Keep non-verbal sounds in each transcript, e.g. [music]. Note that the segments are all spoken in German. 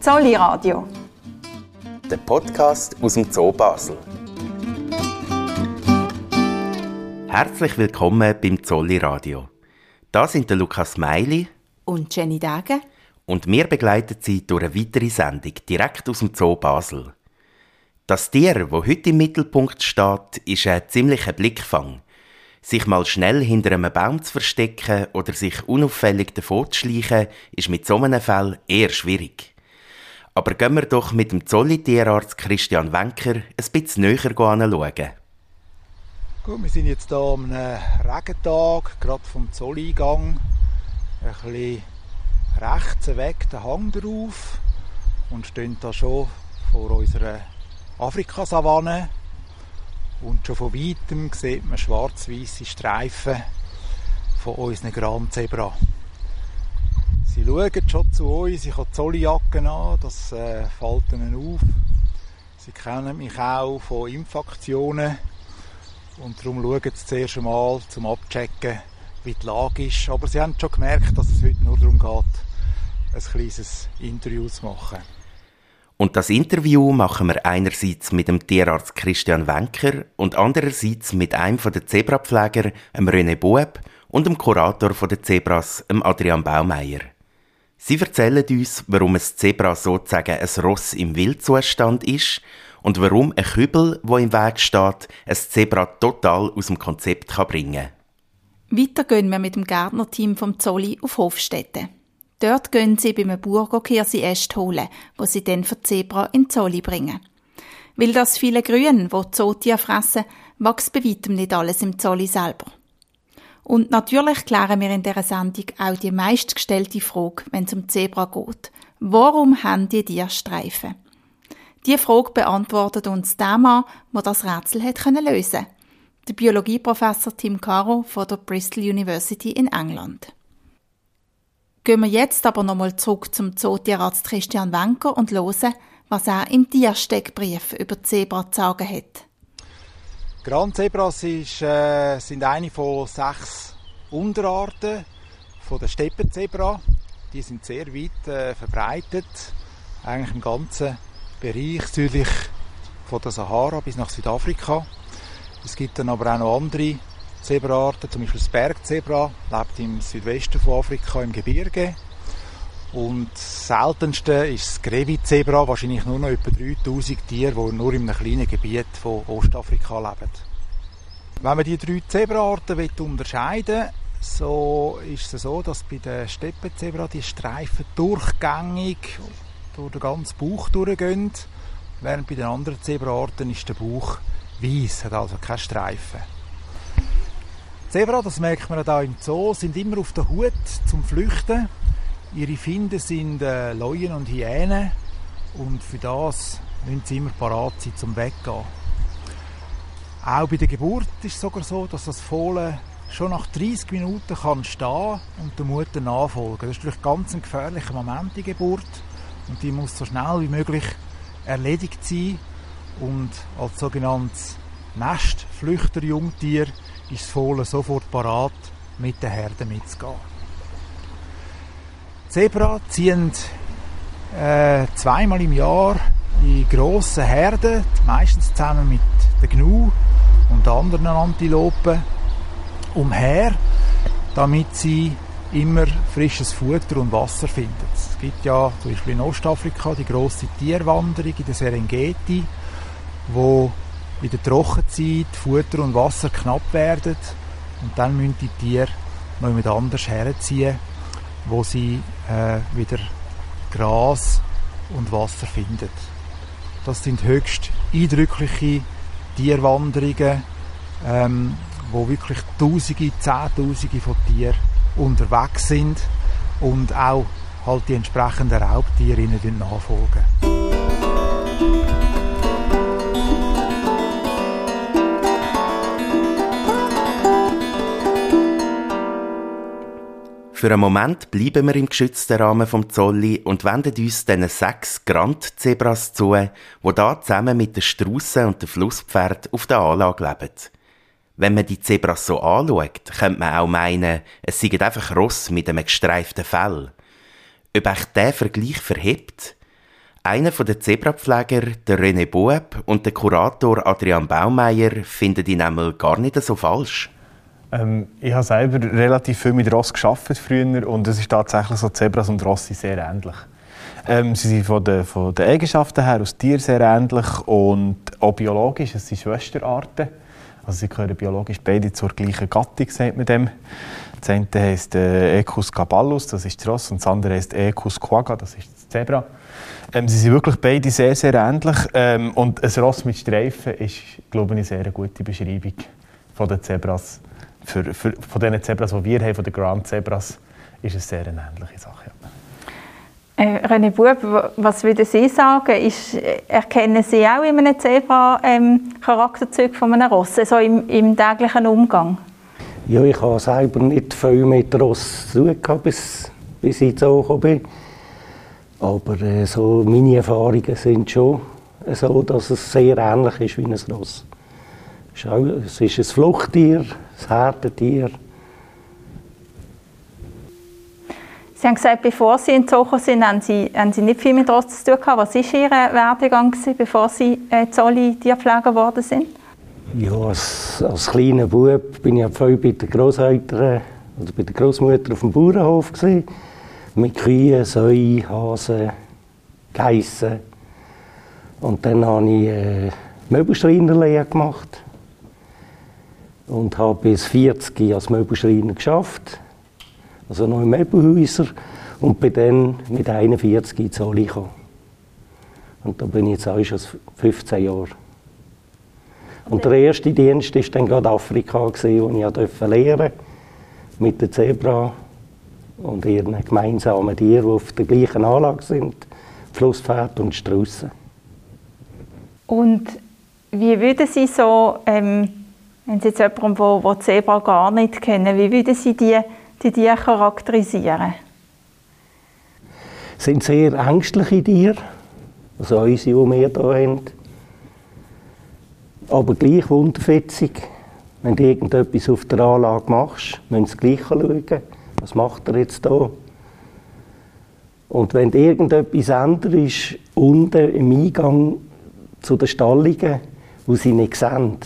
Zolli Radio. Der Podcast aus dem Zoo Basel. Herzlich willkommen beim Zolli Radio. Da sind der Lukas Meili und Jenny Dage und wir begleiten Sie durch eine weitere Sendung direkt aus dem Zoo Basel. Das Tier, das heute im Mittelpunkt steht, ist ein ziemlicher Blickfang. Sich mal schnell hinter einem Baum zu verstecken oder sich unauffällig davor zu schleichen, ist mit so einem Fall eher schwierig. Aber gehen wir doch mit dem Zolli-Tierarzt Christian Wenker ein bisschen näher anschauen. Gut, wir sind jetzt hier am Regentag, gerade vom Zolleingang. Ein bisschen rechts weg den Hang drauf und stehen da schon vor unserer Afrikasavanne und schon von weitem sieht man schwarz-weiße Streifen von unseren Grand Zebra. Sie schauen schon zu uns, ich habe Zolljacken an, das äh, fällt ihnen auf. Sie kennen mich auch von Impfaktionen und darum schauen sie zuerst einmal zum Abchecken, wie die Lage ist. Aber sie haben schon gemerkt, dass es heute nur darum geht, ein kleines Interview zu machen. Und das Interview machen wir einerseits mit dem Tierarzt Christian Wenker und andererseits mit einem der Zebrapfleger, dem René Bueb, und dem Kurator der Zebras, Adrian Baumeier. Sie erzählen uns, warum ein Zebra sozusagen ein Ross im Wildzustand ist und warum ein Kübel, wo im Weg steht, ein Zebra total aus dem Konzept bringen kann. Weiter gehen wir mit dem Gärtnerteam vom Zolli auf Hofstetten. Dort gehen sie beim Bauer Kirsi-Äste holen, wo sie dann für Zebra in Zolli bringen. Weil das viele Grün, wo Zootier fressen, wächst bei weitem nicht alles im Zolli selber. Und natürlich klären wir in dieser Sendung auch die meistgestellte Frage, wenn es um Zebra geht. Warum haben die Tierstreifen? Die Frage beantwortet uns der Mann, der das Rätsel hat lösen konnte. Der Biologieprofessor Tim Caro von der Bristol University in England. Gehen wir jetzt aber nochmal zurück zum Zootierarzt Christian Wenker und hören, was er im Tiersteckbrief über Zebra zu sagen hat. Grand Zebras ist, äh, sind eine von sechs Unterarten von der Steppenzebra. Die sind sehr weit äh, verbreitet, eigentlich im ganzen Bereich südlich von der Sahara bis nach Südafrika. Es gibt dann aber auch noch andere Zebraarten, zum Beispiel das Bergzebra, lebt im Südwesten von Afrika im Gebirge. Und das seltenste ist das Grevizebra, wahrscheinlich nur noch etwa 3000 Tiere, die nur in einem kleinen Gebiet von Ostafrika leben. Wenn man die drei Zebraarten unterscheiden will, so ist es so, dass bei den Steppenzebra die Streifen durchgängig durch den ganzen Bauch durchgehen, während bei den anderen Zebraarten ist der Bauch weiß, hat also keine Streifen. Zebra, das merkt man auch im Zoo, sind immer auf der Hut zum Flüchten. Ihre Finde sind äh, Leuen und Hyänen und für das müssen sie immer parat sein zum Weggehen. Auch bei der Geburt ist es sogar so, dass das Fohlen schon nach 30 Minuten kann stehen und der Mutter nachfolgen. Das ist natürlich ganz ein gefährlicher Moment, die Geburt. Und die muss so schnell wie möglich erledigt sein. Und als sogenanntes Nestflüchterjungtier ist das Fohlen sofort parat, mit der Herde mitzugehen. Zebra ziehen äh, zweimal im Jahr in grossen Herden, meistens zusammen mit der Gnu und anderen Antilopen, umher, damit sie immer frisches Futter und Wasser finden. Es gibt ja zum Beispiel in Ostafrika die große Tierwanderung in der Serengeti, wo in der Trockenzeit Futter und Wasser knapp werden und dann müssen die Tiere noch jemand anders herziehen, wo sie äh, wieder Gras und Wasser finden. Das sind höchst eindrückliche Tierwanderungen, ähm, wo wirklich Tausende, Zehntausende von Tieren unterwegs sind und auch halt die entsprechenden Raubtiere ihnen nachfolgen. Für einen Moment bleiben wir im geschützten Rahmen vom Zolli und wenden uns diesen sechs Grand-Zebras zu, die da zusammen mit den Straussen und den Flusspferd auf der Anlage leben. Wenn man die Zebras so anschaut, könnte man auch meinen, es seien einfach Ross mit einem gestreiften Fell. Ob euch der Vergleich verhebt? Einer der Zebrapfleger, der René Boeb, und der Kurator Adrian Baumeier finden die nämlich gar nicht so falsch. Ähm, ich habe selber relativ viel mit Ross geschafft früher und es ist tatsächlich so, Zebras und Ross sind sehr ähnlich. Ähm, sie sind von den, von den Eigenschaften her aus Tier sehr ähnlich und auch biologisch, es sind Schwesterarten. Also sie gehören biologisch beide zur gleichen Gattung, sagt man dem. Das eine heisst äh, Ecus caballus, das ist das Ross, und das andere heisst Ecus quagga, das ist das Zebra. Ähm, sie sind wirklich beide sehr, sehr ähnlich. Ähm, und ein Ross mit Streifen ist, glaube ich, eine sehr gute Beschreibung von den Zebras. Für, für, von den Zebras, die wir haben, von den Grand Zebras, ist es sehr eine ähnliche Sache. Ja. Äh, René Bub, was würden Sie sagen? Ist, erkennen Sie auch in einem Zebra ähm, Charakterzüge von einem Ross, so im, im, täglichen Umgang? Ja, ich habe selber nicht viel mit Ross zu tun bis, bis ich so gekommen bin. Aber äh, so meine Erfahrungen sind schon so, dass es sehr ähnlich ist wie ein Ross. Es ist ein Fluchttier, ein Herdentier. Sie haben gesagt, bevor Sie in Zocho sind, haben Sie, haben Sie nicht viel mit Ross zu tun gehabt. Was war Ihr Werdegang, bevor Sie äh, Zolli Tierpfleger geworden sind? Ja, als, als kleiner Bub bin ich viel bei den Großeltern oder bei der Großmutter auf dem Bauernhof gewesen, mit Kühen, Säuen, Hasen, Geissen. Und dann habe ich äh, Möbelschreinerlehre gemacht und habe bis 40 als Möbelschreiner geschafft also noch im Möbelhäuser und bin dann mit 41 in Zolli gekommen. Und da bin ich jetzt auch schon 15 Jahre. Und der erste Dienst war dann gerade Afrika, wo ich durfte mit den Zebra und ihren gemeinsamen Tieren, die auf der gleichen Anlage sind, Flusspferd und Straussen. Und wie würden Sie so, ähm, wenn Sie jetzt jemanden, der Zebra gar nicht kennen, wie würden Sie die die Tiere charakterisieren? Es sind sehr ängstliche Tiere, also unsere, die wir hier haben. Aber gleich wunderfetzig. Wenn du irgendetwas auf der Anlage machst, müssen sie gleich schauen, was macht er jetzt hier. Und wenn irgendetwas ändert ist, unten im Eingang zu den Stallungen, wo sie nicht sehen,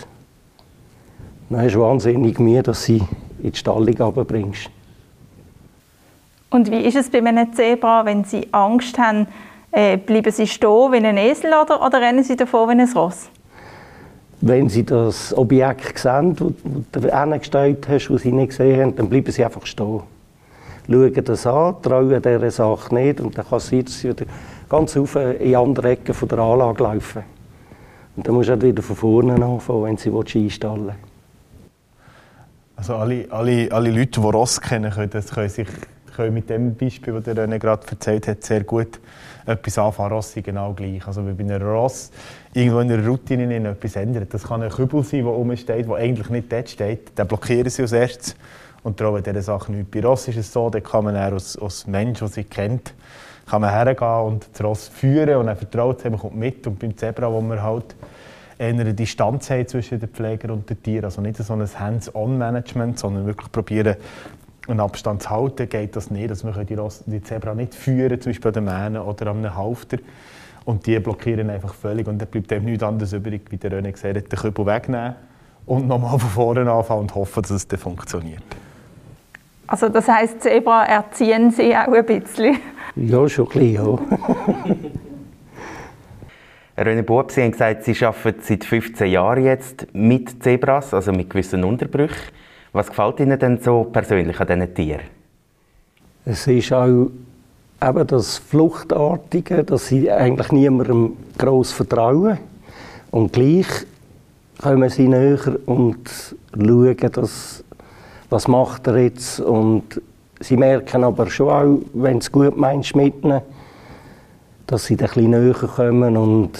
dann hast du wahnsinnig Mühe, dass sie in die Stallung runterbringst. Und wie ist es bei einem Zebra, wenn sie Angst haben, äh, bleiben sie stehen wie ein Esel oder, oder rennen sie davor wie ein Ross? Wenn sie das Objekt sehen, das du hingestellt hast, das sie nicht gesehen haben, dann bleiben sie einfach stehen. Schauen das an, trauen dieser Sache nicht und dann kann es sein, dass sie wieder ganz auf in andere Ecke der Anlage laufen. Und dann musst du wieder von vorne anfangen, wenn sie einstellen willst. Also alle, alle, alle Leute, die Ross kennen, können, können sich können mit dem Beispiel, das René gerade erzählt hat, sehr gut etwas anfangen. Ross ist genau gleich. Also wenn bei einer Ross irgendwo in der Routine etwas ändert, das kann ein Kübel sein, der rumsteht, der eigentlich nicht dort steht, dann blockieren sie als erstes und trauen dieser Sache nicht. Bei Ross ist es so, da kann man als, als Mensch, der sie kennt, kann man hergehen und das Ross führen und dann vertraut es, man kommt mit. Und beim Zebra, wo man halt eine Distanz haben zwischen den Pfleger und den Tieren. Also nicht so ein Hands-on-Management, sondern wirklich probieren, einen Abstand zu halten, geht das nicht. Also wir können die, die Zebra nicht führen, zum Beispiel an den Mähnen oder an einem Halfter. Und die blockieren einfach völlig. Und dann bleibt dem nichts anderes übrig, wie der René gesagt hat, den Kübel wegnehmen und nochmal von vorne anfangen und hoffen, dass es dann funktioniert. Also das heisst, Zebra erziehen Sie auch ein bisschen? Ja, schon ein bisschen, ja. [laughs] René Bub, Sie haben gesagt, Sie arbeiten seit 15 Jahren jetzt mit Zebras, also mit gewissen Unterbrüchen. Was gefällt Ihnen denn so persönlich an diesen Tieren? Es ist auch eben das Fluchtartige, dass sie eigentlich niemandem gross vertrauen. Und gleich kommen sie näher und schauen, dass, was macht er jetzt. Und sie merken aber schon auch, wenn es gut meinst mit ihnen, dass sie ein bisschen näher kommen und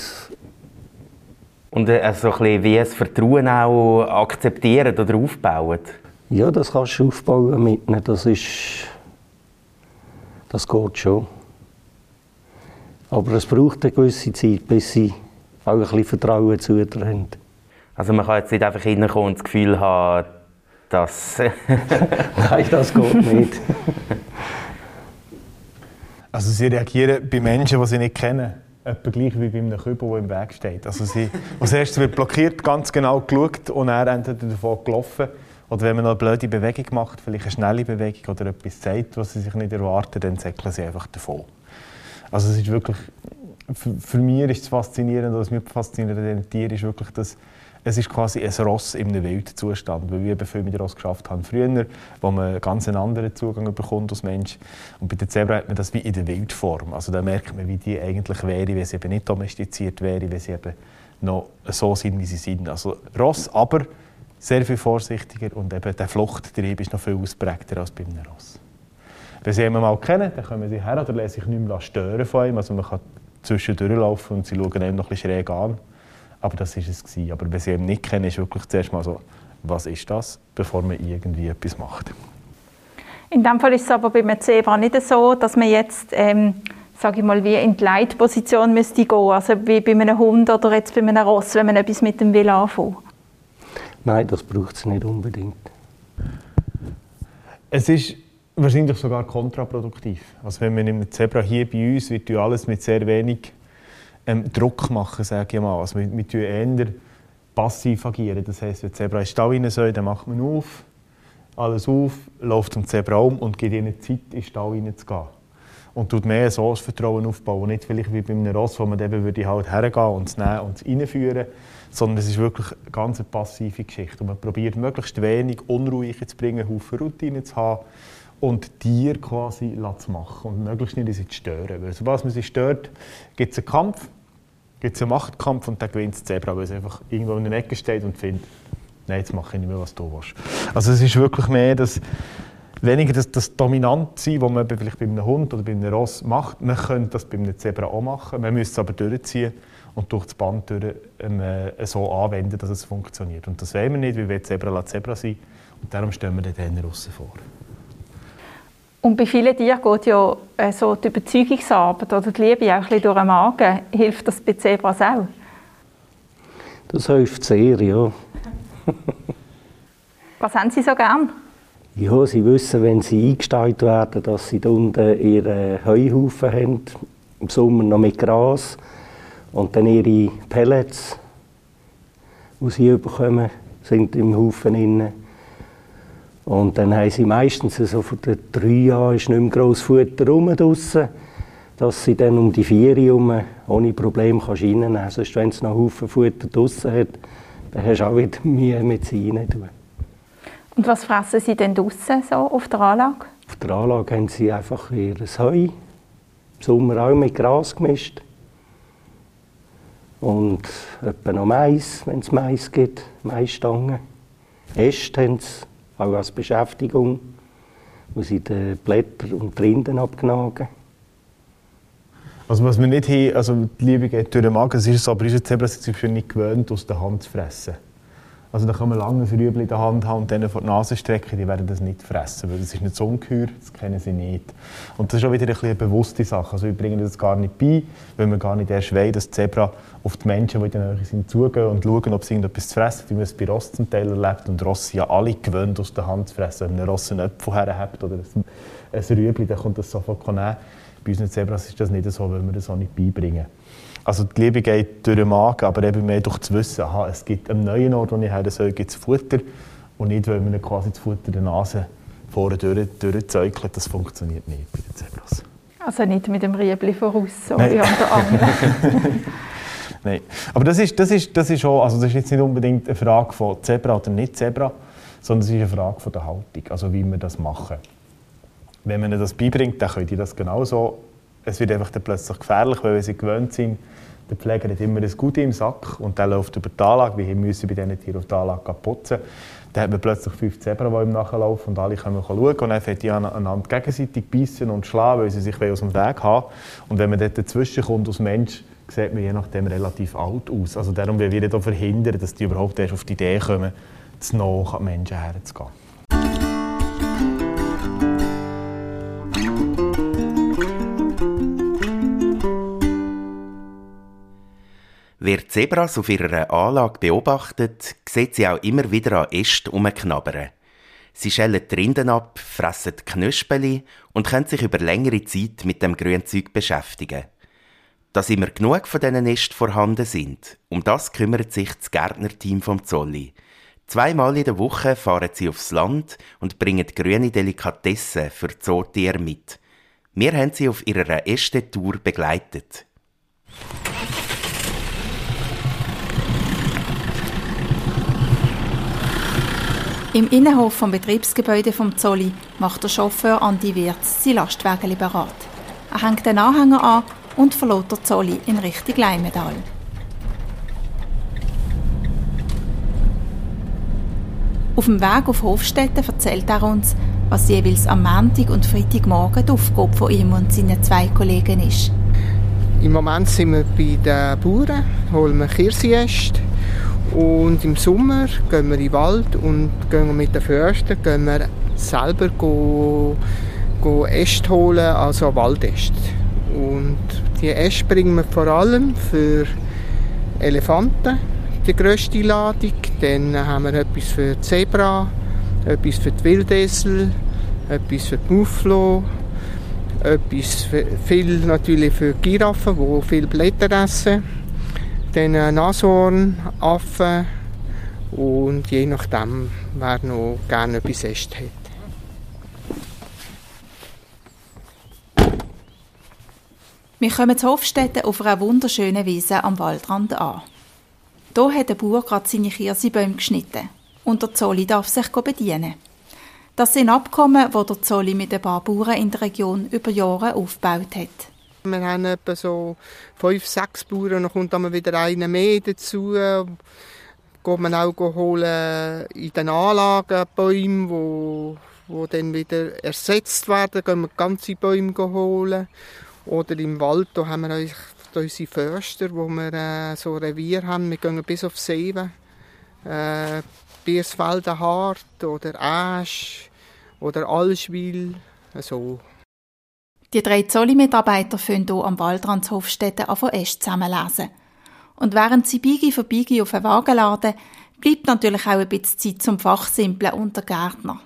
und äh, so ein bisschen wie das Vertrauen auch akzeptieren oder aufbauen? Ja, das kannst du aufbauen mit ihnen. Das ist. Das geht schon. Aber es braucht eine gewisse Zeit, bis sie auch ein bisschen Vertrauen zu dir haben. Also man kann jetzt nicht einfach hineinkommen und das Gefühl haben, dass... [laughs] Nein, das geht nicht. [laughs] Also sie reagieren bei Menschen, die sie nicht kennen. etwa gleich wie bei einem Kübel, der im Weg steht. Also sie, als erstes wird blockiert, ganz genau geschaut und er entweder davon gelaufen. Oder wenn man noch eine blöde Bewegung macht, vielleicht eine schnelle Bewegung oder etwas sagt, was sie sich nicht erwarten, dann säckeln sie einfach davon. Also es ist wirklich, für, für mich ist es faszinierend, was mich fasziniert an Tieren, ist wirklich, dass es ist quasi ein Ross einem Wildzustand, weil wir eben viel mit Ross geschafft haben früher, wo man einen ganz anderen Zugang bekommt als Mensch. Und bei den Zebra hat man das wie in der Wildform. Also da merkt man, wie die eigentlich wäre, wenn sie eben nicht domestiziert wäre, wenn sie eben noch so sind, wie sie sind. Also Ross, aber sehr viel vorsichtiger und eben der Fluchttrieb ist noch viel ausprägter als bei einem Ross. Wenn Sie jemanden mal kennen, dann kommen Sie her oder lassen sich nicht mehr stören von ihm. Also man kann zwischendurch laufen und sie schauen einem noch ein bisschen schräg an. Aber das war es. Gewesen. Aber wenn sie ihn nicht kennen, ist wirklich zuerst mal so, was ist das, bevor man irgendwie etwas macht. In dem Fall ist es aber bei einem Zebra nicht so, dass man jetzt, ähm, sage ich mal, wie in die Leitposition müsste gehen, also wie bei einem Hund oder jetzt bei einem Ross, wenn man etwas mit dem will anfangen. Nein, das braucht es nicht unbedingt. Es ist wahrscheinlich sogar kontraproduktiv. Also wenn man im Zebra hier bei uns wird alles mit sehr wenig ähm, Druck machen, sage ich mal. Also wir, wir tun eher passiv agieren. Das heisst, wenn die Zebra in den Stall rein soll, dann macht man auf, alles auf, läuft zum Zebra um und gibt ihnen Zeit, in den Stall reinzugehen. Und tut mehr so das Vertrauen aufbauen. Nicht vielleicht wie bei einem Ross, wo man eben würde halt hergehen und es nehmen und es reinführen sondern es ist wirklich eine ganz passive Geschichte. Und man probiert möglichst wenig Unruhe zu bringen, Haufen Routine zu haben und Tiere quasi zu machen und möglichst nicht sie zu stören. Weil sobald man sie stört, gibt es einen Kampf, gibt es einen Machtkampf und dann gewinnt das Zebra, weil es einfach irgendwo in der Ecke steht und findet, nein, jetzt mache ich nicht mehr, was du willst. Also es ist wirklich mehr das, weniger das, das Dominantsein, das man vielleicht bei einem Hund oder bei einem Ross macht. Man könnte das bei einem Zebra auch machen, man müsste es aber durchziehen und durch das Band durch, ähm, äh, so anwenden, dass es funktioniert. Und das wollen wir nicht, weil wir Zebra Zebra sein und darum stellen wir den Trainer vor. Und bei vielen Tieren geht ja äh, so die Überzeugungsarbeit oder die Liebe auch ein bisschen durch den Magen. Hilft das bei Zebras auch? Das hilft sehr, ja. [laughs] Was haben Sie so gern? Ja, sie wissen, wenn sie eingestellt werden, dass sie da unten ihren Heuhaufen haben, im Sommer noch mit Gras und dann ihre Pellets, die sie bekommen, sind im Haufen innen. Und dann haben sie meistens so von den drei Jahren ist nicht mehr gross Futter rum draussen, dass sie dann um die vier herum ohne Probleme reinnehmen kann. Sonst, wenn es noch Haufen Futter draussen hat, dann hast du auch wieder [laughs] Mühe mit sie rein Und was fressen sie denn draussen so auf der Anlage? Auf der Anlage haben sie einfach ihr Heu, im Sommer auch mit Gras gemischt. Und etwa noch Mais, wenn es Mais gibt, Maisstangen. Äste haben sie auch als Beschäftigung, wo sie die Blätter und die Rinden abgnagen. Also was wir nicht haben, also die Liebe geht durch den Magen, es ist so, aber ist jetzt eben nicht gewöhnt, aus der Hand zu fressen. Also da kann man lange ein Rüebli in der Hand haben und denen vor die Nase strecken, die werden das nicht fressen, weil das ist nicht so ungeheuer, das kennen sie nicht. Und das ist auch wieder ein eine bewusste Sache. Also wir bringen das gar nicht bei, weil wir gar nicht erst wollen, dass Zebra auf die Menschen, die in der Nähe sind, zugehen und schauen, ob sie irgendetwas zu fressen wie man es bei Ross zum Teil erlebt. Und Ross sind ja alle gewöhnt, aus der Hand zu fressen. Wenn ein Ross einen Apfel herhabt oder ein, ein Rüebli, dann kommt das sofort nehmen. Bei unseren Zebras ist das nicht so, weil wir das auch nicht beibringen. Also die Liebe geht durch den Magen, aber eben mehr durch das Wissen, aha, es gibt am neuen Ort, wo ich her soll, gibt es Futter und nicht, weil man quasi das Futter der Nase vorne durch, durchzäukelt. Das funktioniert nicht bei den Zebras. Also nicht mit dem Riebli voraus, so Nein. wie an der anderen. Nein, aber das ist, das, ist, das ist auch, also das ist jetzt nicht unbedingt eine Frage von Zebra oder nicht Zebra, sondern es ist eine Frage von der Haltung, also wie wir das machen. Wenn man ihnen das beibringt, dann können die das genauso. Es wird einfach dann plötzlich gefährlich, weil sie gewöhnt sind, der Pfleger hat immer das Gute im Sack und der läuft über die Anlage. Wir müssen bei diesen Tieren auf die Anlage putzen. Dann hat man plötzlich fünf Zebra, die ihm nachlaufen und alle können schauen. Und dann fängt die aneinander gegenseitig beißen und schlagen, weil sie sich aus dem Weg haben. Und wenn man dort dazwischen kommt als Mensch, sieht man je nachdem relativ alt aus. Also darum will wir verhindern, dass die überhaupt erst auf die Idee kommen, zu nah an Menschen herzugehen. Wer Zebras auf ihrer Anlage beobachtet, sieht sie auch immer wieder an Ästen umknabbern. Sie schälen die Rinden ab, fressen Knöspeli und können sich über längere Zeit mit dem Grünzeug beschäftigen. dass immer genug von diesen Nesten vorhanden sind. Um das kümmert sich das Gärtnerteam vom Zolli. Zweimal in der Woche fahren sie aufs Land und bringen grüne Delikatessen für Zootiere mit. Wir haben sie auf ihrer ersten Tour begleitet. Im Innenhof vom Betriebsgebäude vom Zolli macht der Chauffeur Andi Wirz sein Lastwagen bereit. Er hängt den Anhänger an und verlässt der Zolli in Richtung Leimedal. Auf dem Weg auf Hofstetten erzählt er uns, was jeweils am Montag und Freitagmorgen die Aufgabe von ihm und seinen zwei Kollegen ist. Im Moment sind wir bei den Bauern, holen wir Kirschäste und im Sommer gehen wir in den Wald und gehen mit den Förstern gehen wir selber Äste holen, also Waldäste. Und die Äste bringen wir vor allem für Elefanten, die grösste Ladung. Dann haben wir etwas für Zebra, etwas für die Wildesel, etwas für die Mufflo, etwas für, viel natürlich für Giraffen, die viel Blätter essen dann äh, Nashorn, Affen und je nachdem, wer noch gerne etwas isst hat. Wir kommen zu Hofstetten auf einer wunderschönen Wiese am Waldrand an. Hier hat der Bauer gerade seine Kirsebäume geschnitten und der Zolli darf sich bedienen. Das sind Abkommen, die der Zolli mit ein paar Bauern in der Region über Jahre aufgebaut hat. Wir haben etwa so fünf, sechs Bauern, dann kommt dann wieder einer mehr dazu. Geht man auch holen in den Anlagen Bäume, wo, wo dann wieder ersetzt werden. Gehen wir ganze Bäume holen. Oder im Wald, da haben wir unsere Förster, wo wir äh, so Revier haben. Wir gehen bis auf Seven. Äh, Biersfelden Hart oder Asch oder Alschwil. So. Die drei Zolli-Mitarbeiter fangen hier am Waldrand Hofstetten an von Äst zusammenlesen. Und während sie Bigi für Bigi auf den Wagen laden, bleibt natürlich auch ein bisschen Zeit zum Fachsimpeln unter Gärtner.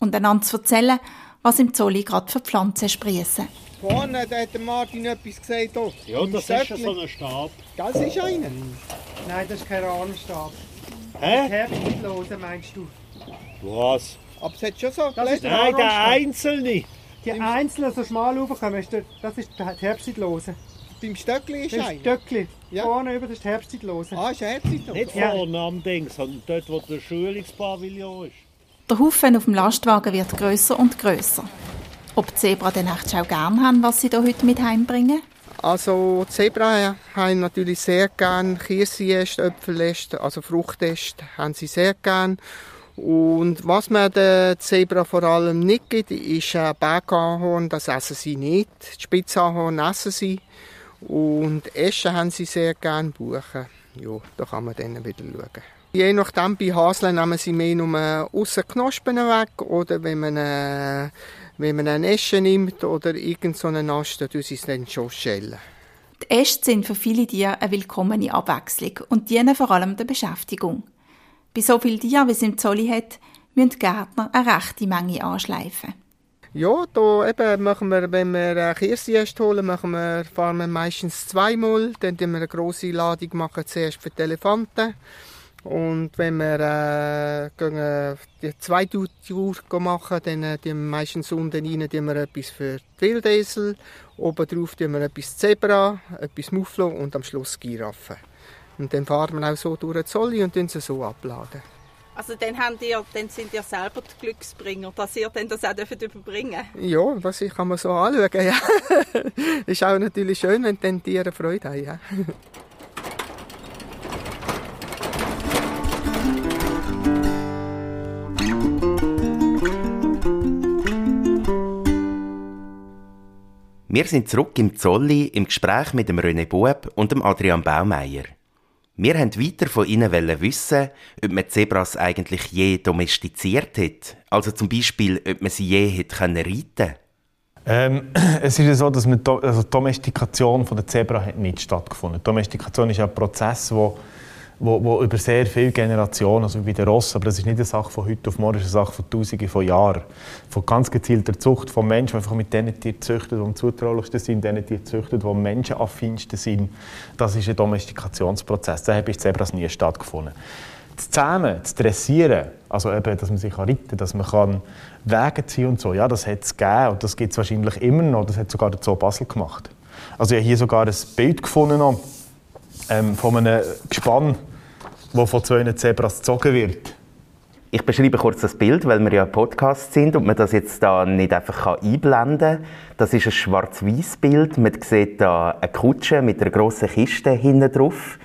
Und einander zu erzählen, was im Zolli gerade für Pflanzen sprießen. Vorne da hat Martin etwas gesagt. Oh, ja, das Stöckli. ist so ein Stab. Das ist einer? Nein, das ist kein Rahmenstab. Hä? Herbstlose meinst du? Was? Aber es hat schon so das ist Nein, der Einzelne. Die einzelnen so schmal raufkommen, das ist die Herbstzeitlose. Beim Stöckli ist das ein? Stöckli. Ja. Vorne über das ist die Herbstzeitlose. Ah, ist Herbstzeitlose? Nicht ja. vorne am Ding, sondern dort, wo der Schulungspavillon ist. Der Haufen auf dem Lastwagen wird grösser und grösser. Ob die Zebra den echt auch gerne haben, was sie hier heute mit heimbringen? Also Zebra haben natürlich sehr gerne Kirschäste, Äpfeläste, also Fruchtäste haben sie sehr gerne. Und was man den Zebra vor allem nicht gibt, ist ein Bergahorn, das essen sie nicht. Die Spitzahorn essen sie. Und Eschen haben sie sehr gerne, Buchen. Ja, da kann man dann wieder schauen. Je nachdem, bei Haseln nehmen sie mehr nur aussen Knospen weg oder wenn man, äh, wenn man einen Eschen nimmt oder irgendeinen so Ast, dann tun sie es dann schon schälen. Die Äste sind für viele Tiere eine willkommene Abwechslung und dienen vor allem der Beschäftigung. Bei so vielen Tieren, wie es im Zolli hat, müssen die Gärtner eine rechte Menge anschleifen. Ja, da eben machen wir, wenn wir Kirschjäst holen, machen wir, fahren wir meistens zweimal. Dann machen wir eine grosse Ladung machen zuerst für die Elefanten. Und wenn wir äh, gehen, die zweite Tour machen, dann äh, wir meistens unten rein wir etwas für die Wildesel, oben drauf wir etwas Zebra, etwas Mufflo und am Schluss Giraffen. Und dann fahren wir auch so durch den Zolli und dann sie so abladen. Also dann, habt ihr, dann sind ihr selber die Glücksbringer, dass ihr dann das auch überbringen Ja, das kann man so anschauen, ja. [laughs] ist auch natürlich schön, wenn dann die Tiere Freude haben, ja. Wir sind zurück im Zolli im Gespräch mit dem René Bueb und dem Adrian Baumeier. Wir wollten weiter von ihnen wissen, ob man Zebras eigentlich je domestiziert hat. Also zum Beispiel, ob man sie je reiten können. Ähm, [clears throat] es ist ja so, dass man also die Domestikation der Zebra hat nicht stattgefunden. Die Domestikation ist ein Prozess, der wo, wo über sehr viele Generationen, also wie den Ross, aber das ist nicht eine Sache von heute auf morgen, das ist eine Sache von Tausenden von Jahren, von ganz gezielter Zucht von Menschen, einfach mit denen Tieren züchtet, die am zutraulichsten sind, denen Tieren züchtet, die am menschenaffinsten sind. Das ist ein Domestikationsprozess. Da habe ich Zebras nie stattgefunden. Das Zähmen, das Dressieren, also eben, dass man sich reiten kann, dass man kann Wege ziehen und so, ja, das hat es gegeben und das gibt es wahrscheinlich immer noch. Das hat sogar der Zoo Basel gemacht. Also ich habe hier sogar ein Bild gefunden ähm, von einem Gespann, das von zwei Zebras gezogen wird. Ich beschreibe kurz das Bild, weil wir ja ein Podcast sind und man das jetzt da nicht einfach einblenden kann. Das ist ein schwarz-weiß Bild. Man sieht da eine Kutsche mit einer grossen Kiste hinten drauf.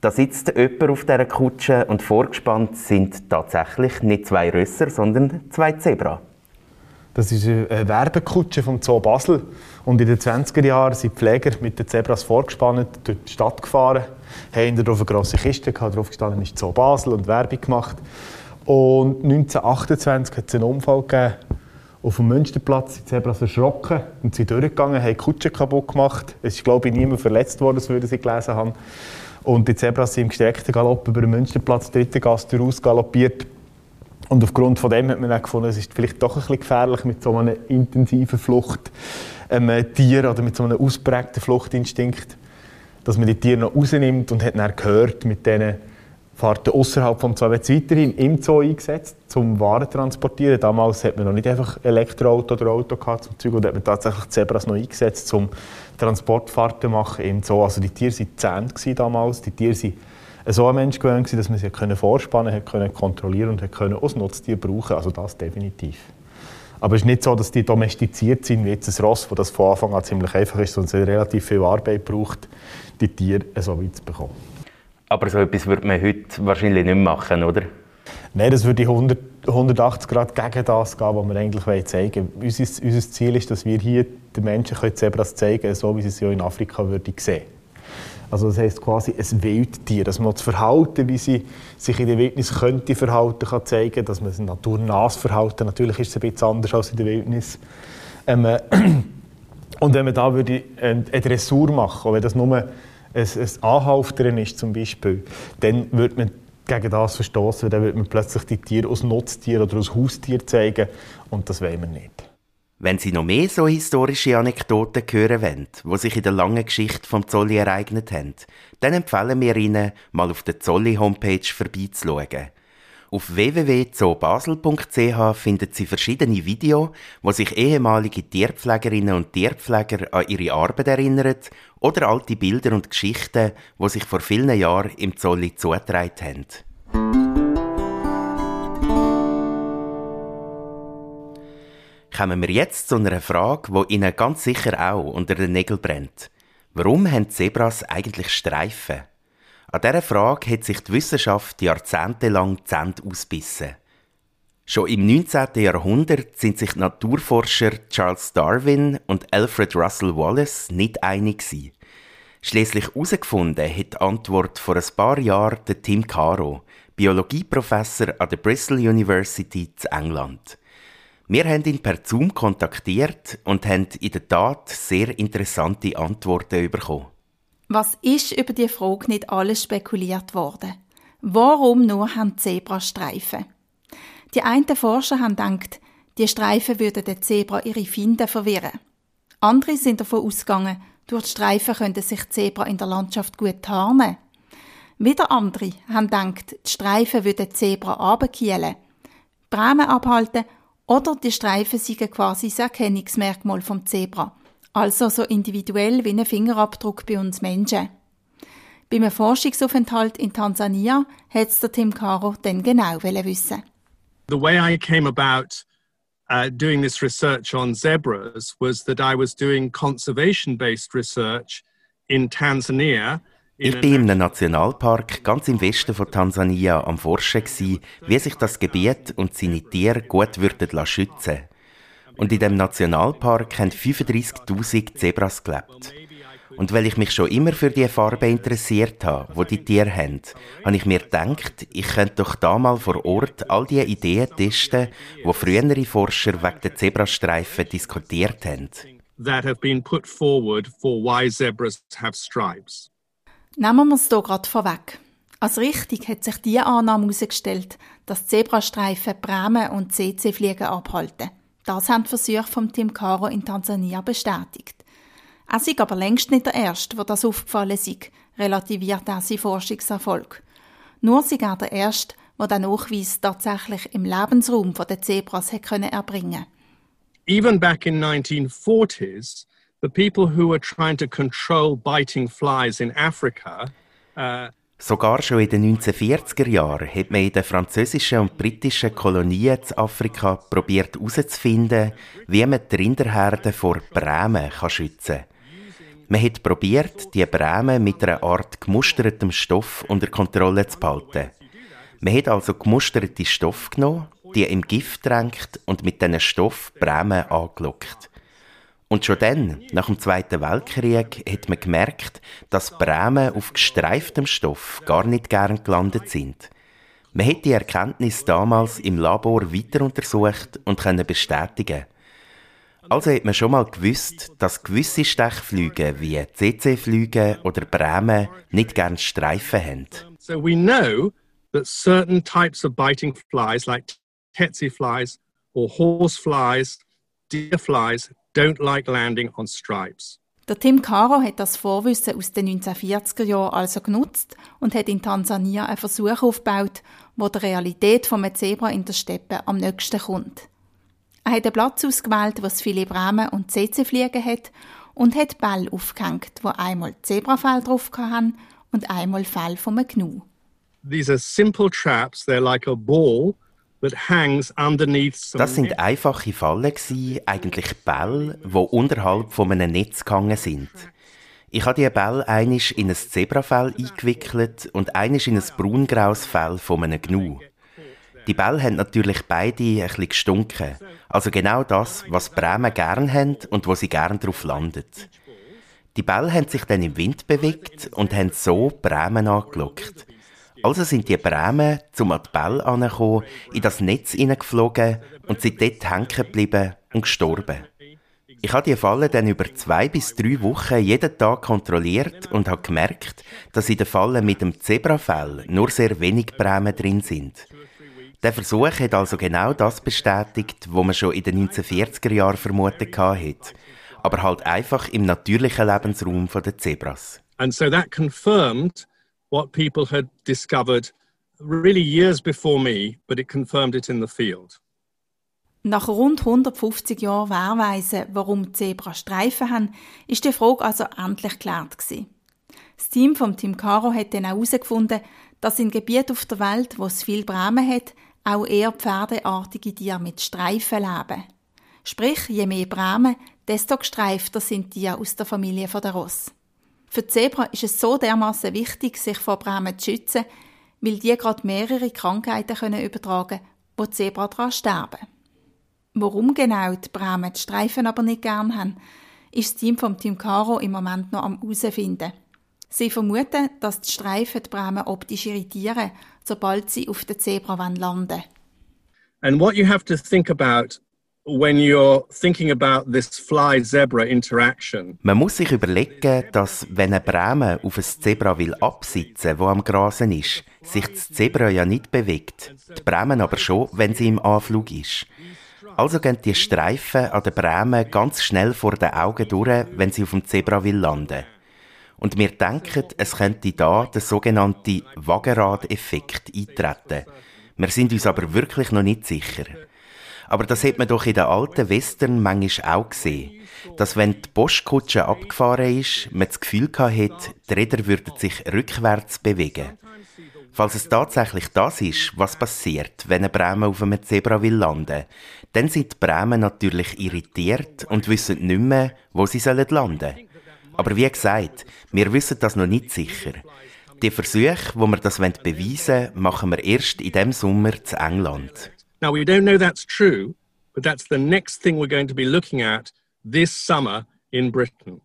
Da sitzt jemand auf dieser Kutsche und vorgespannt sind tatsächlich nicht zwei Rösser, sondern zwei Zebra. Das ist eine Werbekutsche vom Zoo Basel. Und in den 20er Jahren sind die Pfleger mit den Zebras vorgespannt durch die Stadt gefahren, haben darauf eine grosse Kiste gehabt, drauf gestanden ist Zoo Basel und Werbung gemacht. Und 1928 hat es einen Unfall gegeben. Auf dem Münsterplatz sind die Zebras erschrocken und sind durchgegangen, haben die Kutsche kaputt gemacht. Es ist, glaube ich, niemand verletzt worden, das würde sie gelesen haben. Und die Zebras sind im gestreckten Galopp über den Münsterplatz, dritte Gasse raus galoppiert und aufgrund von dem hat man dann gefunden, es ist vielleicht doch ein bisschen gefährlich mit so einem intensiven Flucht ähm, Tier oder mit so einem ausprägten Fluchtinstinkt, dass man die Tiere noch rausnimmt und hat dann gehört, mit diesen Fahrten außerhalb vom Zoo wird weiterhin im Zoo eingesetzt, zum Waren transportieren. Damals hat man noch nicht einfach Elektroauto oder Auto gehabt zum Zeug, und hat man tatsächlich Zebras noch eingesetzt, zum Transportfahrten machen im Zoo. Also die Tiere waren damals, die Tiere sind so ein Mensch gewöhnt, dass man sie vorspannen konnte, kontrollieren und konnte als Nutztier brauchen. Also das definitiv. Aber es ist nicht so, dass die domestiziert sind wie jetzt ein Ross, wo das von Anfang an ziemlich einfach ist, sondern es relativ viel Arbeit braucht, die Tiere so weit zu bekommen. Aber so etwas würde man heute wahrscheinlich nicht machen, oder? Nein, das würde 100, 180 Grad gegen das gehen, was wir eigentlich zeigen wollen. Unser, unser Ziel ist, dass wir hier den Menschen Zebras zeigen können, so wie sie es ja in Afrika würde sehen also das heisst quasi ein Wildtier, dass man das Verhalten, wie sie sich in der Wildnis könnte verhalten, kann zeigen, dass man ein naturnahes Verhalten, natürlich ist es ein bisschen anders als in der Wildnis. Ähm, äh, [clears throat] und wenn man da würde eine Dressur machen, wenn das nur ein, ein Anhalftern ist zum Beispiel, dann würde man gegen das verstoßen, dann würde man plötzlich die Tiere als Nutztier oder als Haustier zeigen und das wollen wir nicht. Wenn Sie noch mehr so historische Anekdoten hören wollen, die sich in der langen Geschichte vom Zolli ereignet haben, dann empfehlen wir Ihnen, mal auf der Zolli-Homepage vorbeizuschauen. Auf www.zoobasel.ch finden Sie verschiedene Videos, wo sich ehemalige Tierpflegerinnen und Tierpfleger an ihre Arbeit erinnern oder alte Bilder und Geschichten, die sich vor vielen Jahren im Zolli zugetragen haben. Kommen wir jetzt zu einer Frage, die Ihnen ganz sicher auch unter den Nägeln brennt. Warum haben Zebras eigentlich Streifen? An dieser Frage hat sich die Wissenschaft jahrzehntelang Zähne ausbissen. Schon im 19. Jahrhundert sind sich die Naturforscher Charles Darwin und Alfred Russel Wallace nicht einig gewesen. Schliesslich herausgefunden hat die Antwort vor ein paar Jahren Tim Caro, Biologieprofessor an der Bristol University in England. Wir haben ihn per Zoom kontaktiert und haben in der Tat sehr interessante Antworten bekommen. Was ist über die Frage nicht alles spekuliert worden? Warum nur haben Zebrastreifen? Die einen Forscher haben gedacht, die Streifen würden den Zebra ihre Finde verwirren. Andere sind davon ausgegangen, durch die Streifen könnten sich Zebra in der Landschaft gut tarnen. Wieder andere haben gedacht, die Streifen würden Zebra abkielen, Bremen abhalten oder die Streifen sind quasi das Erkennungsmerkmal vom Zebra. Also so individuell wie ein Fingerabdruck bei uns Menschen. Bei einem Forschungsaufenthalt in Tansania hat der Tim Caro dann genau wissen. The way I came about uh, doing this research on zebras was that I was doing conservation-based research in Tanzania ich war in einem Nationalpark ganz im Westen von Tansania am Forschen, wie sich das Gebiet und seine Tiere gut würden schützen Und in dem Nationalpark haben 35.000 Zebras gelebt. Und weil ich mich schon immer für die Farbe interessiert habe, wo die Tiere haben, habe ich mir gedacht, ich könnte doch da mal vor Ort all die Ideen testen, wo frühere Forscher wegen der Zebrastreifen diskutiert haben. That have been put forward for why zebras have stripes. Nehmen wir es hier gerade vorweg. Als richtig hat sich die Annahme herausgestellt, dass Zebrastreifen Bremen und CC-Fliegen abhalten. Das haben die Versuche vom Team Caro in Tansania bestätigt. Er sei aber längst nicht der Erste, wo das aufgefallen ist, relativiert er seinen Forschungserfolg. Nur sei er der Erste, der den Nachweis tatsächlich im Lebensraum der Zebras erbringen konnte. Even back in 1940s, the people who were trying to control flies in Africa uh, Sogar schon in den 1940er Jahren hat man in den französischen und britischen Kolonien zu Afrika probiert herauszufinden, wie man die Rinderherden vor Bremen schützen kann. Man hat probiert, die Bremen mit einer Art gemustertem Stoff unter Kontrolle zu behalten. Man hat also gemusterte Stoff genommen, die im Gift drängt und mit diesen Stoff Bremen angelockt. Und schon dann, nach dem Zweiten Weltkrieg, hat man gemerkt, dass Bremen auf gestreiftem Stoff gar nicht gern gelandet sind. Man hat die Erkenntnis damals im Labor weiter untersucht und können bestätigen. Also hat man schon mal gewusst, dass gewisse Stechflüge wie CC-Flüge oder Bremen nicht gern Streifen haben. So we know that certain types of biting flies like tsetse flies or horse flies, deer flies don't like landing on stripes. Der Tim Caro hat das Vorwissen aus den 1940er Jahren also genutzt und hat in Tansania einen Versuch aufgebaut, wo der Realität vom Zebra in der Steppe am nächsten kommt. Er hat einen Platz ausgewählt, wo es viele Bremen und CC-Fliegen hat und hat Bälle aufgehängt, wo einmal Zebrafell drauf haben und einmal Fell vom Gnu. These are simple traps, they're like a ball das sind einfache Fallen eigentlich Bälle, die unterhalb von einem Netz gehangen sind. Ich habe die Bälle einisch in ein Zebrafell eingewickelt und einisch in ein braungraues Fell von einem Gnu. Die Bälle haben natürlich beide ein bisschen gestunken. Also genau das, was Bremen gern haben und wo sie gern drauf landet. Die Bälle haben sich dann im Wind bewegt und haben so Bremen angelockt. Also sind die Bremen zum Ball angekommen, in das Netz hineingeflogen und sind dort hängen geblieben und gestorben. Ich habe die Falle dann über zwei bis drei Wochen jeden Tag kontrolliert und habe gemerkt, dass in der Falle mit dem Zebrafell nur sehr wenig Bremen drin sind. Der Versuch hat also genau das bestätigt, was man schon in den 1940er Jahren vermutet hatte, aber halt einfach im natürlichen Lebensraum der Zebras. And so that confirmed what people had discovered really years before me, but it confirmed it in the field. Nach rund 150 Jahren Wehrweisen, warum Zebras Streifen haben, ist die Frage also endlich geklärt gewesen. Das Team vom Team Caro hat dann auch herausgefunden, dass in Gebieten auf der Welt, wo es viel Bremen hat, auch eher pferdeartige Tiere mit Streifen leben. Sprich, je mehr Bremen, desto gestreifter sind die aus der Familie der Ross. Für die Zebra ist es so dermaßen wichtig, sich vor Bremen zu schützen, weil die gerade mehrere Krankheiten können übertragen können, wo die Zebra daran sterben. Warum genau die Bremen die Streifen aber nicht gern haben, ist das Team vom Team Caro im Moment noch am herausfinden. Sie vermuten, dass die Streifen die Bremen optisch irritieren, sobald sie auf der Zebra landen. And what you have to think about when you're thinking about this fly-zebra interaction. Man muss sich überlegen, dass wenn ein Bremen auf ein Zebra will absitzen, wo am Grasen ist, sich das Zebra ja nicht bewegt. Die Bremen aber schon, wenn sie im Anflug ist. Also gehen die Streifen an der Bremen ganz schnell vor den Augen durch, wenn sie auf dem Zebra will landen. Und wir denken, es könnte da der sogenannte Wagenrad-Effekt eintreten. Wir sind uns aber wirklich noch nicht sicher. Aber das hat man doch in den alten Western manchmal auch gesehen. Dass wenn die Postkutsche abgefahren ist, man das Gefühl hat, die Räder würden sich rückwärts bewegen. Falls es tatsächlich das ist, was passiert, wenn ein Bremen auf einem Zebra will landen, dann sind die Bremen natürlich irritiert und wissen nicht mehr, wo sie landen sollen. Aber wie gesagt, wir wissen das noch nicht sicher. Die Versuche, wo wir das beweisen wollen, machen wir erst in dem Sommer zu England. Now, we don't know that's true, but that's the next thing we're going to be looking at this summer in Britain.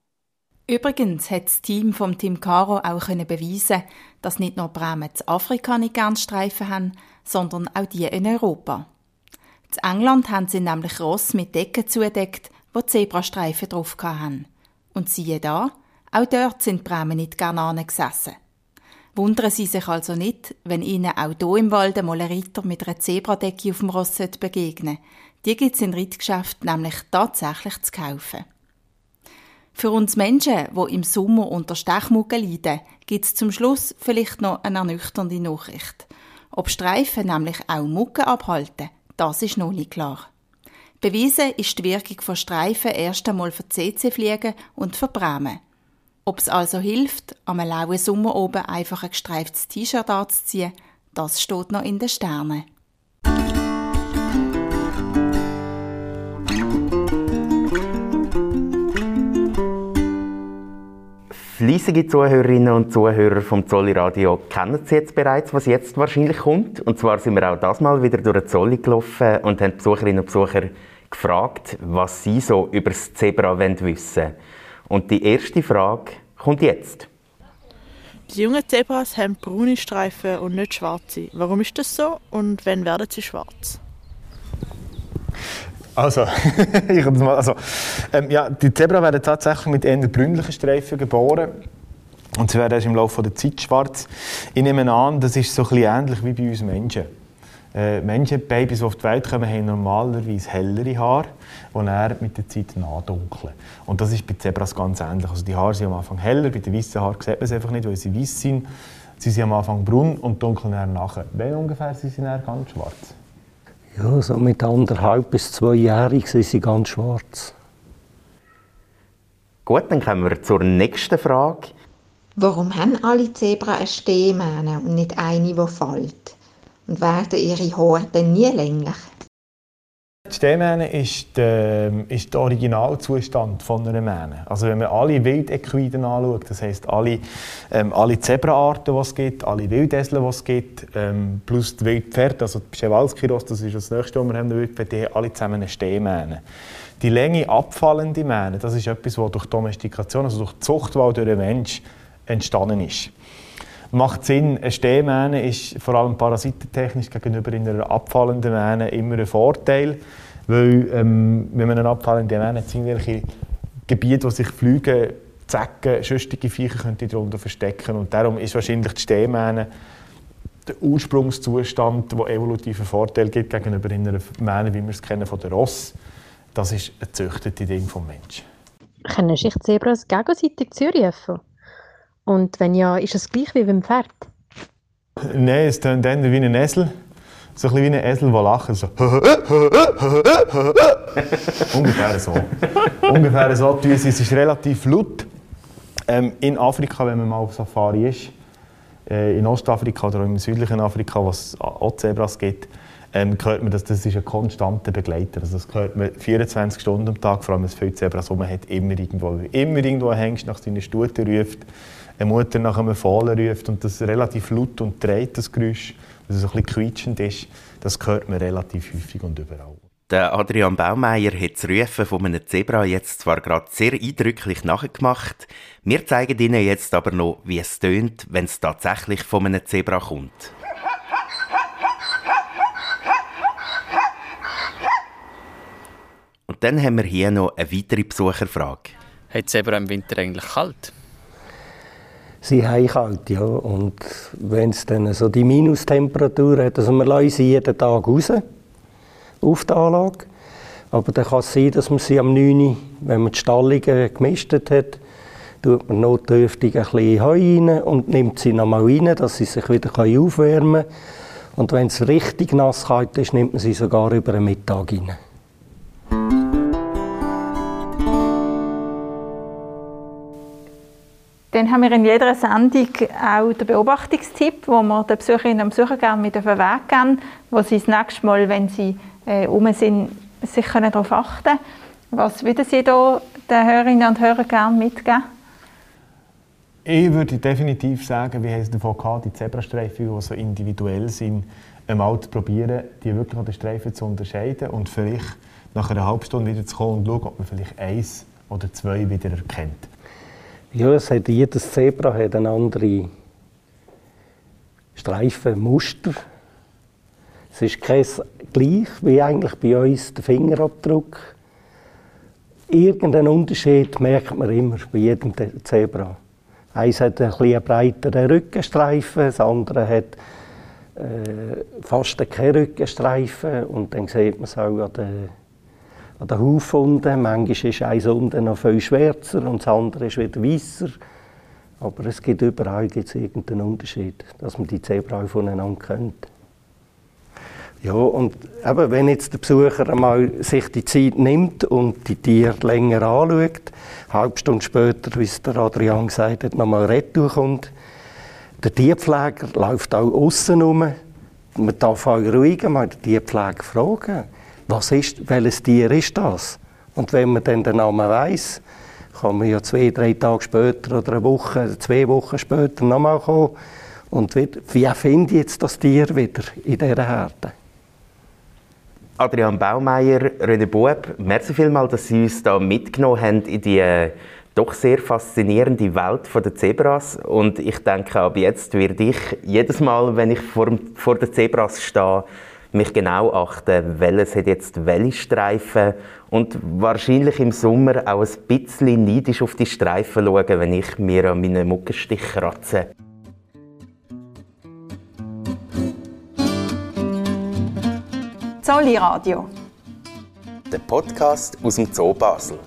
Übrigens hat das Team vom Team Caro auch beweisen, dass nicht nur Bremen zu Afrika nicht gern Streifen haben, sondern auch die in Europa. In England haben sie nämlich Ross mit Decken zudeckt, wo Zebrastreifen drauf haben. Und siehe da, auch dort sind Bremen nicht gern angesessen. Wundern Sie sich also nicht, wenn Ihnen auch hier im Wald einmal ein Ritter mit einer Zebradecke auf dem Ross begegnen Die gibt es in Reitgeschäften nämlich tatsächlich zu kaufen. Für uns Menschen, die im Sommer unter Stechmuggen leiden, gibt es zum Schluss vielleicht noch eine ernüchternde Nachricht. Ob Streifen nämlich auch Mucken abhalten, das ist noch nicht klar. Bewiesen ist die Wirkung von Streifen erst einmal für CC-Fliegen und für Bremen. Ob es also hilft, am lauen Sommer oben einfach ein gestreiftes T-Shirt anzuziehen, das steht noch in den Sternen. Fleissige Zuhörerinnen und Zuhörer vom Zolli Radio kennen Sie jetzt bereits, was jetzt wahrscheinlich kommt. Und zwar sind wir auch das Mal wieder durch den Zolli gelaufen und haben Besucherinnen und Besucher gefragt, was sie so über das Zebra wissen wollen. Und die erste Frage kommt jetzt. Die jungen Zebras haben braune Streifen und nicht schwarze. Warum ist das so und wann werden sie schwarz? Also, [laughs] ich mal, also ähm, ja, die Zebra werden tatsächlich mit eher brünlichen Streifen geboren. Und sie werden erst im Laufe der Zeit schwarz. Ich nehme an, das ist so ein bisschen ähnlich wie bei uns Menschen. Äh, Menschenbabys, die auf die Welt kommen, haben normalerweise hellere Haare, die dann mit der Zeit nachdunkeln. Und das ist bei Zebras ganz ähnlich. Also die Haare sind am Anfang heller, bei den weißen Haaren sieht man es einfach nicht, weil sie weiß sind. Sie sind am Anfang braun und dunkeln dann nachher. Wann ungefähr sind sie dann ganz schwarz? Ja, so mit anderthalb bis zweijährig sind sie ganz schwarz. Gut, dann kommen wir zur nächsten Frage. Warum haben alle Zebra eine Stehmähne und nicht eine, die fällt? Und werden ihre dann nie länglich. Die Stehmähne ist der, ist der Originalzustand von einer Mähne. Also wenn man alle Wildequiden anschaut, das heisst alle, ähm, alle Zebraarten, die es gibt, alle Wildesel, die es gibt, ähm, plus die Wildpferde, also die Pschewalski-Ross, das ist das nächste, was wir haben, Wildpferde, die haben alle zusammen eine Stehmähne. Die Länge abfallende Mähne, das ist etwas, was durch Domestikation, also durch die Zuchtwahl durch den Mensch entstanden ist macht Sinn. Eine Stehmähne ist vor allem parasitentechnisch gegenüber einer abfallenden Mähne immer ein Vorteil, weil ähm, wenn man eine abfallende Mähne hat, sind irgendwelche Gebiete, wo sich Flüge, Zecken, sonstige Viecher könnte darunter verstecken und darum ist wahrscheinlich die Stehmähne der Ursprungszustand, der evolutiven Vorteil gibt gegenüber einer Mähne, wie wir es kennen von der Ross. Das ist ein züchtete Ding vom Menschen. Können sich Zebras gegenseitig zurufen? Und wenn ja, ist es gleich wie beim Pferd? Nein, es tönt dann wie ein Esel. So ein bisschen wie ein Esel, der lacht. So. [laughs] Ungefähr so. Ungefähr so. Es ist relativ laut. Ähm, in Afrika, wenn man mal auf Safari ist, äh, in Ostafrika oder im südlichen Afrika, wo es auch Zebras gibt, ähm, hört man, dass das ist ein konstanter Begleiter. Also das hört man 24 Stunden am Tag, vor allem wenn es viele Zebras rum hat, immer irgendwo. Immer irgendwo ein Hengst nach seiner Stute ruft eine Mutter nach einem Fohlen ruft und das relativ laut und dreht, das Geräusch, dass es ein bisschen quietschend ist, das hört man relativ häufig und überall. Der Adrian Baumeier hat das Rufen von einem Zebra jetzt zwar gerade sehr eindrücklich nachgemacht, wir zeigen Ihnen jetzt aber noch, wie es tönt, wenn es tatsächlich von einem Zebra kommt. Und dann haben wir hier noch eine weitere Besucherfrage. Hat Zebra im Winter eigentlich kalt? Sie haben kalt, ja. Und wenn es dann so die Minustemperatur hat, also wir lassen sie jeden Tag raus, auf die Anlage. Aber dann kann es sein, dass man sie am 9 wenn man die Stallungen gemistet hat, tut man notdürftig ein bisschen Heu rein und nimmt sie nochmal rein, dass sie sich wieder aufwärmen können. Und wenn es richtig nass kalt ist, nimmt man sie sogar über den Mittag rein. Dann haben wir in jeder Sendung auch den Beobachtungstipp, wo wir den Besucherinnen und Besuchern gerne mit auf den Weg geben, wo sie das nächste Mal, wenn sie äh, um sind, sich können darauf achten können. Was würden Sie da den Hörerinnen und Hörern gerne mitgeben? Ich würde definitiv sagen, haben es davon gehabt, die Zebrastreifen, die so individuell sind, einmal zu probieren, die wirklich an den Streifen zu unterscheiden und vielleicht nach einer halben Stunde wieder zu kommen und schauen, ob man vielleicht eins oder zwei wieder erkennt. Ja, es hat, jedes Zebra hat eine andere Streifenmuster. Es ist kein gleich wie eigentlich bei uns der Fingerabdruck. Irgendeinen Unterschied merkt man immer bei jedem Zebra. Eins hat ein bisschen breiteren Rückenstreifen, das andere hat äh, fast keinen Rückenstreifen. Und dann sieht man es auch an den, an den Haufunden. Manchmal ist eins unten noch viel schwärzer und das andere ist wieder weißer. Aber es gibt überall gibt's irgendeinen Unterschied, dass man die Zebra voneinander kennt. Ja, und eben, wenn jetzt der Besucher einmal sich die Zeit nimmt und die Tiere länger anschaut, eine halbe Stunde später, wie es der Adrian gesagt hat, nochmal retour kommt, der Tierpfleger läuft auch außen rum. Man darf auch ruhig mal den Tierpfleger fragen, was ist, welches Tier ist das? Und wenn man dann den Namen weiss, kann man ja zwei, drei Tage später oder eine Woche, zwei Wochen später nochmal kommen und wieder, wie finde ich jetzt das Tier wieder in dieser Herde? Adrian Baumeier, René Bueb, merci vielmals, dass Sie uns da mitgenommen haben in die äh, doch sehr faszinierende Welt der Zebras. Und ich denke, ab jetzt werde ich jedes Mal, wenn ich vor, vor den Zebras stehe, mich genau achten, welches hat jetzt welche Streifen und wahrscheinlich im Sommer auch ein bisschen neidisch auf die Streifen schauen, wenn ich mir an meinen Muckenstich kratze. Zolli Radio. Der Podcast aus dem Zoo Basel.